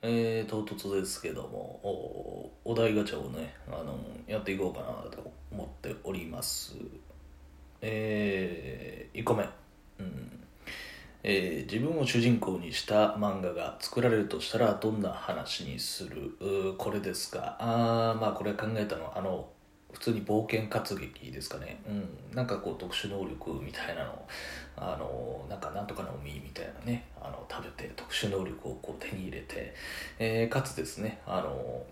えー、唐突ですけどもおお題ガチャをねあのやっていこうかなと思っております。えー、1個目、うん。えー自分を主人公にした漫画が作られるとしたらどんな話にする？これですか。あーまあこれ考えたのあの普通に冒険活劇ですかね、うん、なんかこう特殊能力みたいなのあのなんかなんとかの実みたいなねあの食べて特殊能力をこう手に入れて、えーかつですねあの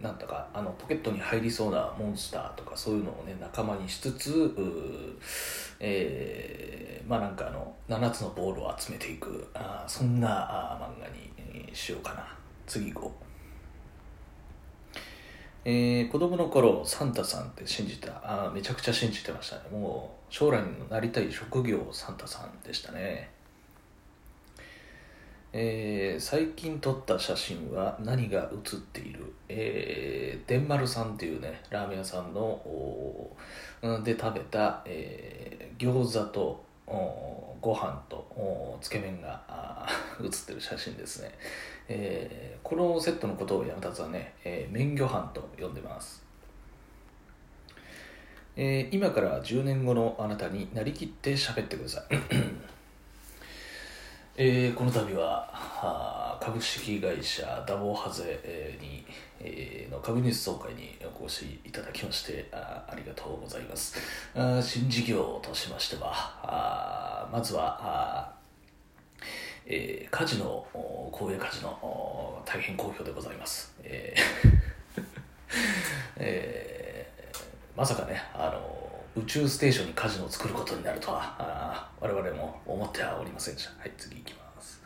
なんとかあのポケットに入りそうなモンスターとかそういうのをね仲間にしつつえーまあなんかあの7つのボールを集めていくあーそんなあー漫画にえーしようかな。次行こうえー子供の頃サンタさんって信じたあめちゃくちゃ信じてましたね。もう将来のなりたい職業サンタさんでしたね。えー最近撮った写真は何が写っている？えー、伝丸さんっていうねラーメン屋さんので食べた、えー餃子とご飯とおつけ麺が写 ってる写真ですね、えーこのセットのことを山田はね、えー麺魚飯と呼んでます。えー今から10年後のあなたになりきって喋ってください。えーこの度はあー株式会社ダボハゼえーに、えーの株主総会にお越しいただきましてあありがとうございます。あ新事業としましてはあまずはあえーカジノお神戸カジノ大変好評でございます、えー えーまさかねあの宇宙ステーションにカジノを作ることになるとは我々も思ってはおりませんでした。はい次行きます。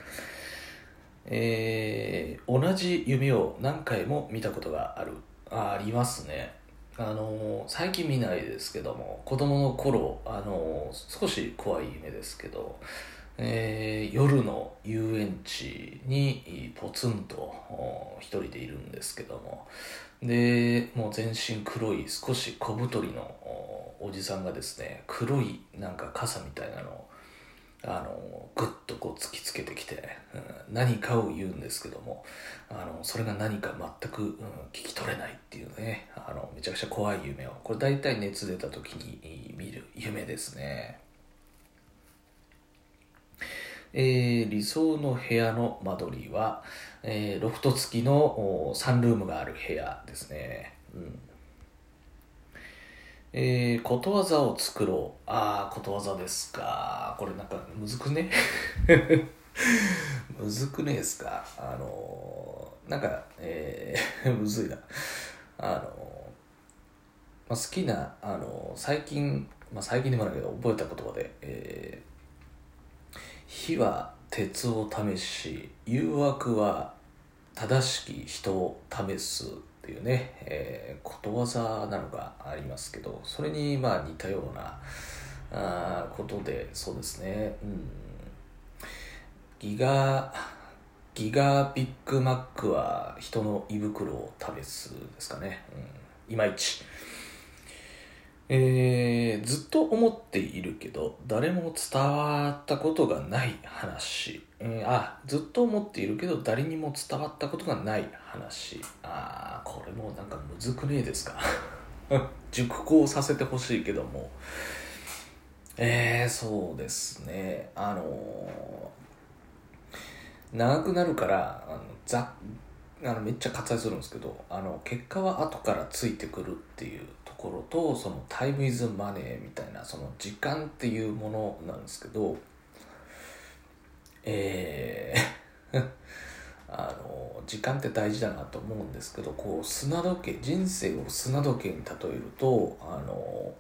えー同じ夢を何回も見たことがある。あありますね。あの最近見ないですけども子供の頃あの少し怖い夢ですけど、えー夜の遊園地にポツンと一人でいるんですけどもでもう全身黒い少し小太りのおじさんがですね黒いなんか傘みたいなのをあのグッとこう突きつけてきて、うん何かを言うんですけどもあのそれが何か全く、うん聞き取れないっていうねあのめちゃくちゃ怖い夢を。これ大体熱出た時に見る夢ですね。えー理想の部屋の間取りは、えーロフト付きのサンルームがある部屋ですね、うん。えーことわざを作ろう。ああことわざですか。これなんかむずくね？むずくねえですか？あのーなんかえー むずいな。あのーまあ、好きな、あの最近、まあ、最近でもないけど覚えた言葉で、えー火は鉄を試し誘惑は正しき人を試すっていうね、えーことわざなのがありますけどそれにまあ似たようなあことでそうですね、うん、ギガギガビッグマックは人の胃袋を試すですかね、うん、いまいち。えーずっと思っているけど誰も伝わったことがない話、えーあずっと思っているけど誰にも伝わったことがない話。あーこれもなんかむずくねえですか？熟考させてほしいけども。えー、そうですね。あのー長くなるからあのざあのめっちゃ割愛するんですけどあの結果は後からついてくるっていうころとそのタイムイズマネーみたいなその時間っていうものなんですけどえー あの時間って大事だなと思うんですけどこう砂時計人生を砂時計に例えるとあの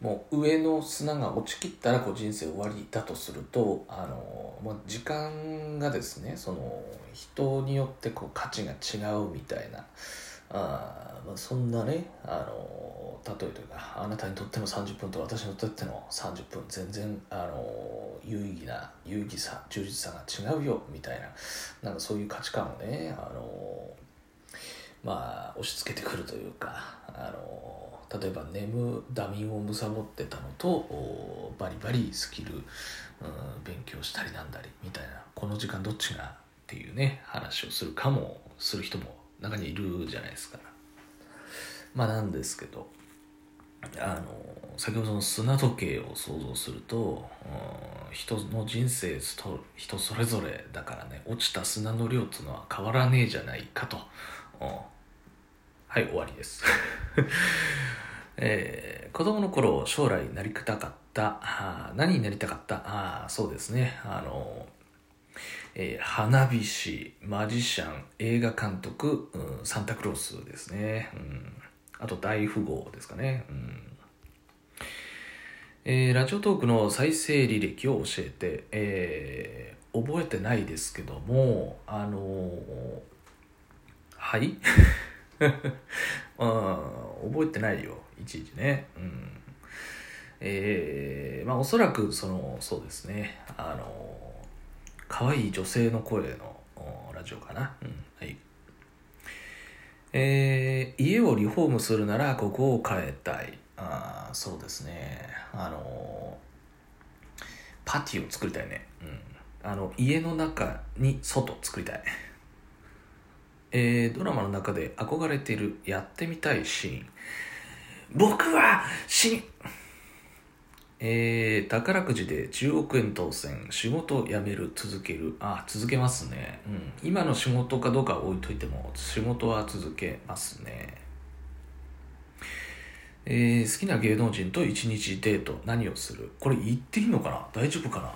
もう上の砂が落ちきったらこう人生終わりだとするとあの、まあ、時間がですねその人によってこう価値が違うみたいなあ、まあ、そんなねあの例えというかあなたにとっての30分と私にとっての30分全然あの有意義な有意義さ充実さが違うよみたいななんかそういう価値観をねあのまあ押し付けてくるというかあの例えば眠ダミンをむさぼってたのとバリバリスキル、うん、勉強したりなんだりみたいなこの時間どっちがっていうね話をするかもする人も中にいるじゃないですか。まあなんですけどあの先ほどの砂時計を想像すると、人の人生と人それぞれだからね落ちた砂の量っていうのは変わらねえじゃないかと、はい終わりです。えー、子供の頃将来なりたかったあ何になりたかった？あそうですね。あの、えー、花火師マジシャン映画監督、うん、サンタクロースですね、うん、あと大富豪ですかね、うん。えー、ラジオトークの再生履歴を教えて、えー、覚えてないですけどもあのー、はい？覚えてないよ。いちいちね。うん。えー、まあおそらくそのそうですね。あの可愛い女性の声のラジオかな、うん、はい。えー、家をリフォームするならここを変えたい。あそうですね。あのパティを作りたいね。うん。あの家の中に外作りたい。えー、ドラマの中で憧れているやってみたいシーン。僕は死えー、宝くじで10億円当選。仕事を辞める続ける。あ続けますね、うん、今の仕事かどうか置いといても仕事は続けますね。えー、好きな芸能人と一日デート何をする？これ言っていいのかな？大丈夫かな？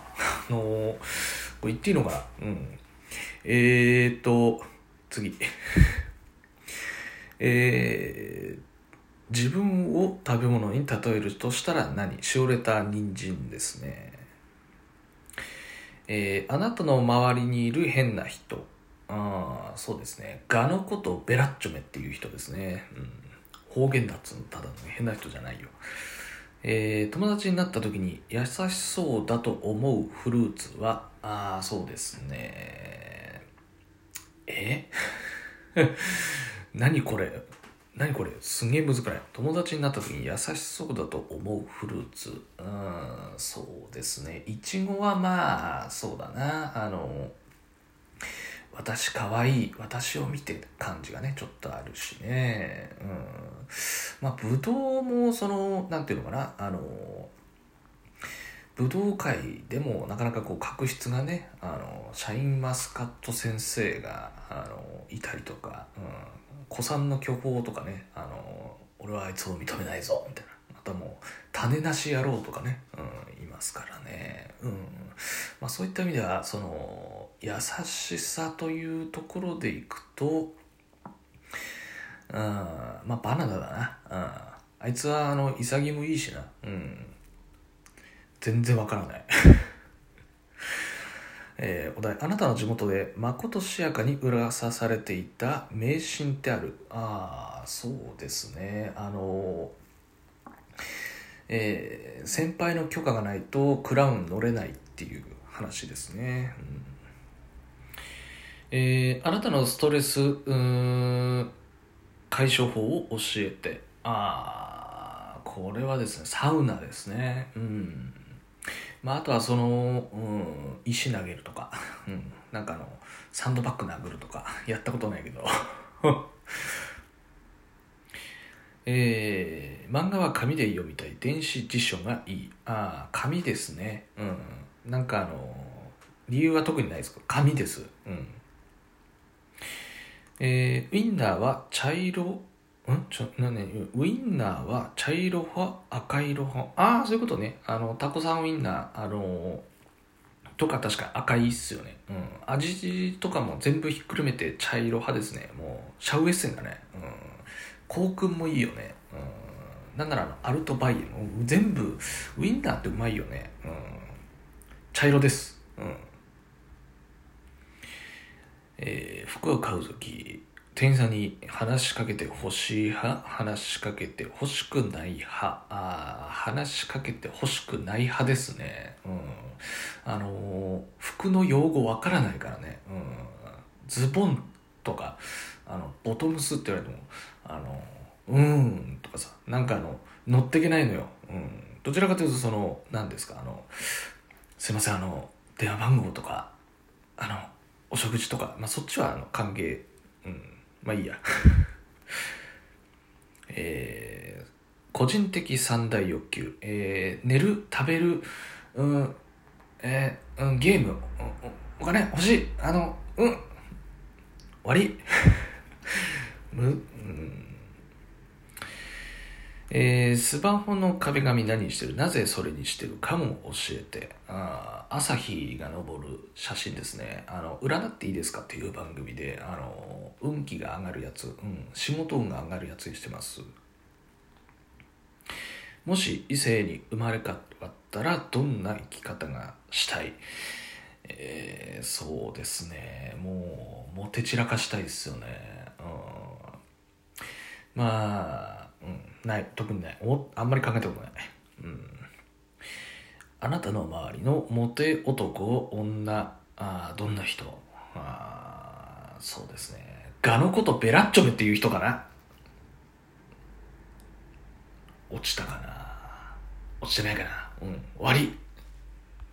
あのー、これ言っていいのかな？うん。えーと次。えー、自分を食べ物に例えるとしたら何？しおれた人参ですね。えー、あなたの周りにいる変な人。ああそうですね。ガのことベラッチョメっていう人ですね。うん。方言だっつうのただの変な人じゃないよ。えー、友達になった時に優しそうだと思うフルーツは、ああ、そうですね。え？何これ？何これ？すげえ難しい？友達になった時に優しそうだと思うフルーツ。うん、そうですね。いちごはまあ、そうだな。あの、私かわいい私を見て感じがねちょっとあるしねうんまあぶどうもそのなんていうのかな？あの武道会でもなかなかこう確執がねあのシャインマスカット先生があのいたりとか、うん、古参の巨峰とかねあの俺はあいつを認めないぞみたいな。またもう種なし野郎とかね、うん、いますからね、うん。まあ、そういった意味ではその優しさというところでいくと、うん、まあバナナだな、うん、あいつはあの潔もいいしな、うん、全然わからない。えー、お題あなたの地元でまことしやかに噂されていた迷信ってある？ああそうですね。あのえー、先輩の許可がないとクラウン乗れないっていう話ですね、うん。えー、あなたのストレス解消法を教えて。ああこれはですねサウナですね。うん。まああとはその、うん、石投げるとか、うん、なんかあのサンドバッグ殴るとか。やったことないけど。えー、漫画は紙で読みたい。電子辞書がいい。ああ紙ですね。うん。なんかあの理由は特にないですけど。紙です。うん。えー、ウインナーは茶色ん？ちょ、なね、ウインナーは茶色派？赤色派？ああ、そういうことね。あの、タコさんウインナー、あのとか確か赤いっすよね。うん。味とかも全部ひっくるめて茶色派ですね。もう、シャウエッセンだね。うん。コウ君もいいよね。うん。なんならあの、アルトバイエも全部、ウインナーってうまいよね。うん。茶色です。うん。えー、服を買う時店員さんに話しかけてほしい派？話しかけて欲しくない派？あ話しかけて欲しくない派ですね。うん。あのー、服の用語わからないからね。うん。ズボンとかあのボトムスって言われてもあのうーんとかさなんかあの乗ってけないのよ。うん。どちらかというとその何ですか？あのすいませんあの電話番号とかあのお食事とか、まあ、そっちはあの歓迎。うん。まあいいや。えー、個人的三大欲求、えー、寝る食べるうんえー、うん、ゲーム、お金欲しい。あのうん。終わり。む、うん。えー、スマホの壁紙何してる？なぜそれにしてるかも教えて。あ朝日が昇る写真ですね。あの占っていいですかっていう番組であの運気が上がるやつ、うん、仕事運が上がるやつにしてます。もし異性に生まれ変わったらどんな生き方がしたい？えー、そうですね。もうもて散らかしたいですよね、うん、まあうん、ない、特にない。おあんまり考えたことない。うん。あなたの周りのモテ男、女、あどんな人？あそうですね。ガのことベラッチョメっていう人かな？落ちたかな？落ちてないかな？うん、終わり